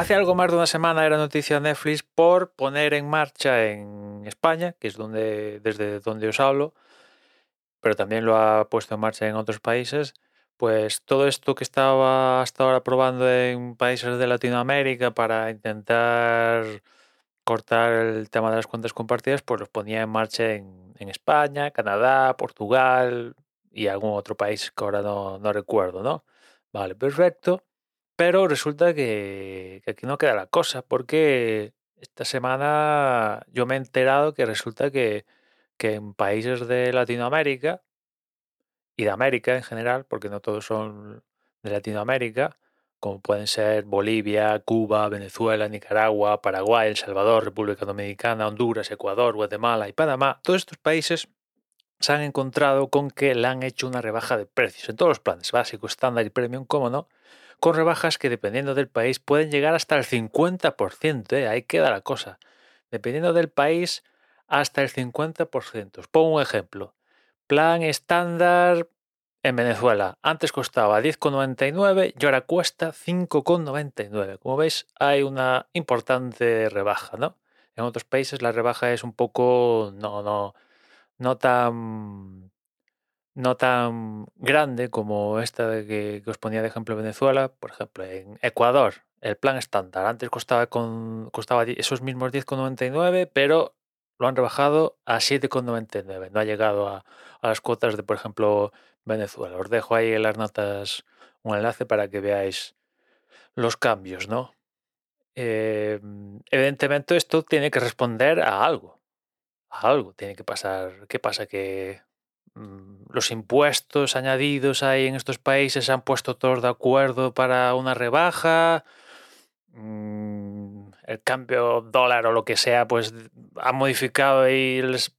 hace algo más de una semana era noticia Netflix por poner en marcha en España, que es donde, desde donde os hablo, pero también lo ha puesto en marcha en otros países, pues todo esto que estaba hasta ahora probando en países de Latinoamérica para intentar cortar el tema de las cuentas compartidas, pues los ponía en marcha en, en España, Canadá, Portugal y algún otro país que ahora no, no recuerdo, ¿no? Vale, perfecto. Pero resulta que, aquí no queda la cosa, porque esta semana yo me he enterado que resulta que, que en países de Latinoamérica y de América en general, porque no todos son de Latinoamérica, como pueden ser Bolivia, Cuba, Venezuela, Nicaragua, Paraguay, El Salvador, República Dominicana, Honduras, Ecuador, Guatemala y Panamá, todos estos países se han encontrado con que le han hecho una rebaja de precios en todos los planes, básico, estándar y premium, como no, con rebajas que dependiendo del país pueden llegar hasta el 50%, ¿eh? ahí queda la cosa. Dependiendo del país, hasta el 50%. Os pongo un ejemplo. Plan estándar en Venezuela. Antes costaba 10,99 y ahora cuesta 5,99. Como veis, hay una importante rebaja, ¿no? En otros países la rebaja es un poco no, no, no tan no tan grande como esta de que, os ponía de ejemplo Venezuela. Por ejemplo, en Ecuador, el plan estándar antes costaba con costaba esos mismos 10,99, pero lo han rebajado a 7,99. No ha llegado a, a las cuotas de, por ejemplo, Venezuela. Os dejo ahí en las notas un enlace para que veáis los cambios, ¿no? Eh, evidentemente esto tiene que responder a algo. A algo tiene que pasar. ¿Qué pasa? Que los impuestos añadidos ahí en estos países se han puesto todos de acuerdo para una rebaja. Mm, el cambio dólar o lo que sea, pues ha modificado y les...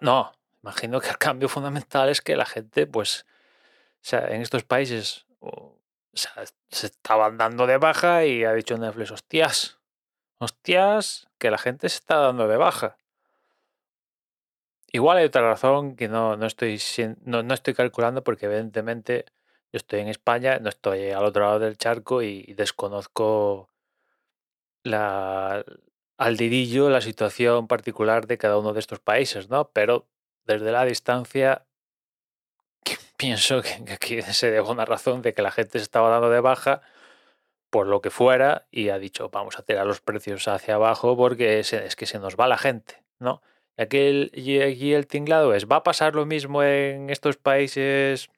No, imagino que el cambio fundamental es que la gente, pues, o sea, en estos países se estaban dando de baja y ha dicho Netflix, hostias, hostias, que la gente se está dando de baja. Igual hay otra razón que no, no, estoy, no, no estoy calculando porque evidentemente yo estoy en España, no estoy al otro lado del charco y, desconozco la, al dedillo la situación particular de cada uno de estos países, ¿no? Pero desde la distancia pienso que, aquí se debe una razón de que la gente se estaba dando de baja por lo que fuera y ha dicho vamos a tirar los precios hacia abajo porque es que se nos va la gente, ¿no? Y aquí el, y aquí el tinglado es, ¿va a pasar lo mismo en estos países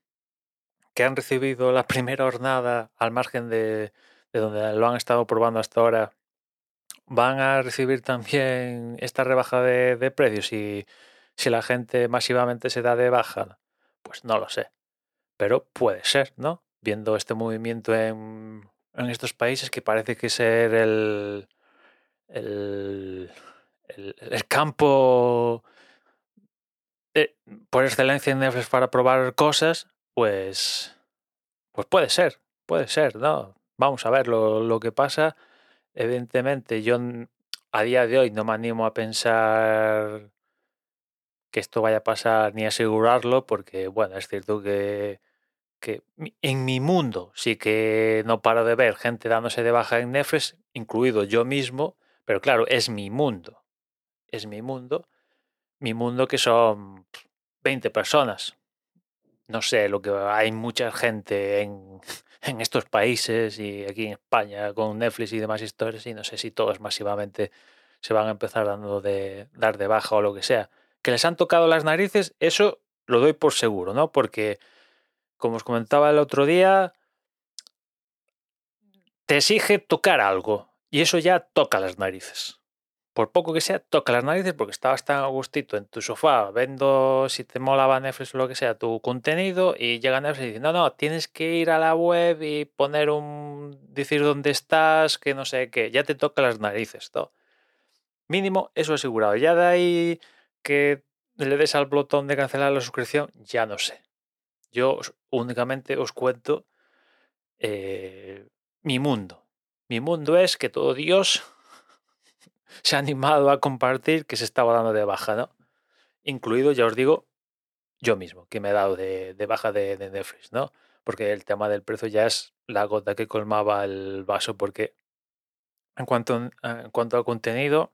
que han recibido la primera jornada al margen de, de donde lo han estado probando hasta ahora? ¿Van a recibir también esta rebaja de, de precios si, si la gente masivamente se da de baja? Pues no lo sé, pero puede ser, ¿no? Viendo este movimiento en, en estos países que parece que ser el, el, el- campo por excelencia en Netflix para probar cosas, pues, pues puede ser, puede ser, ¿no? Vamos a ver lo, lo que pasa. Evidentemente, yo a día de hoy no me animo a pensar que esto vaya a pasar ni asegurarlo, porque, bueno, es cierto que, que en mi mundo sí que no paro de ver gente dándose de baja en Netflix, incluido yo mismo, pero claro, es mi mundo, es mi mundo, mi mundo que son pf, 20 personas. No sé, lo que hay mucha gente en, en estos países y aquí en España con Netflix y demás historias y no sé si todos masivamente se van a empezar dando de dar de baja o lo que sea. Que les han tocado las narices, eso lo doy por seguro, ¿no? Porque como os comentaba el otro día, te exige tocar algo y eso ya toca las narices. Por poco que sea, toca las narices porque estabas tan a gustito en tu sofá viendo si te molaba Netflix o lo que sea tu contenido y llega Netflix y dice, no, no, tienes que ir a la web y poner un... decir dónde estás, que no sé qué, ya te toca las narices, todo. Mínimo, eso asegurado. Ya de ahí que le des al botón de cancelar la suscripción, ya no sé. Yo únicamente os cuento eh, mi mundo. Mi mundo es que todo Dios se ha animado a compartir que se estaba dando de baja, ¿no? Incluido, ya os digo, yo mismo, que me he dado de, baja de, Netflix, ¿no? Porque el tema del precio ya es la gota que colmaba el vaso, porque En cuanto, en cuanto al contenido,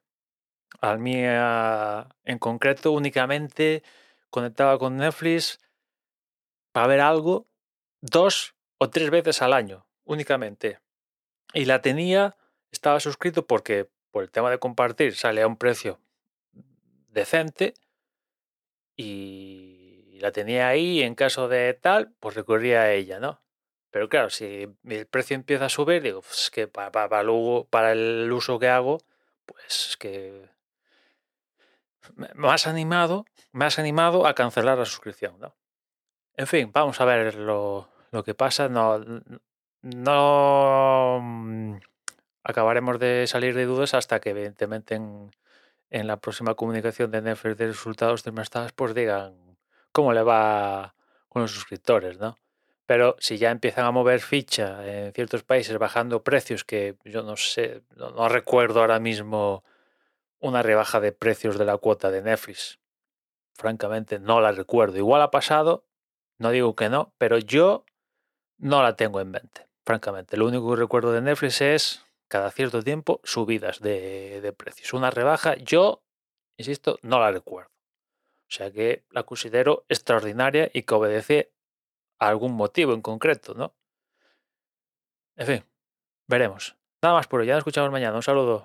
al mía en concreto únicamente conectaba con Netflix para ver algo dos o tres veces al año, únicamente. Y la tenía, estaba suscrito porque por el tema de compartir sale a un precio decente y la tenía ahí en caso de tal, pues recurría a ella, ¿no? Pero claro, si el precio empieza a subir, digo, pues es que para, para, para el uso que hago, pues es que me has animado, me animado a cancelar la suscripción, ¿no? En fin, vamos a ver lo, lo que pasa. No, no mm, acabaremos de salir de dudas hasta que evidentemente en, en la próxima comunicación de Netflix de resultados trimestrales pues digan cómo le va con los suscriptores, ¿no? Pero si ya empiezan a mover ficha en ciertos países bajando precios que yo no sé, no, no recuerdo ahora mismo una rebaja de precios de la cuota de Netflix. Francamente, no la recuerdo. Igual ha pasado, no digo que no, pero yo no la tengo en mente, francamente. Lo único que recuerdo de Netflix es cada cierto tiempo subidas de, precios. Una rebaja, yo, insisto, no la recuerdo. O sea que la considero extraordinaria y que obedece a algún motivo en concreto, ¿no? En fin, veremos. Nada más por hoy. Ya nos escuchamos mañana. Un saludo.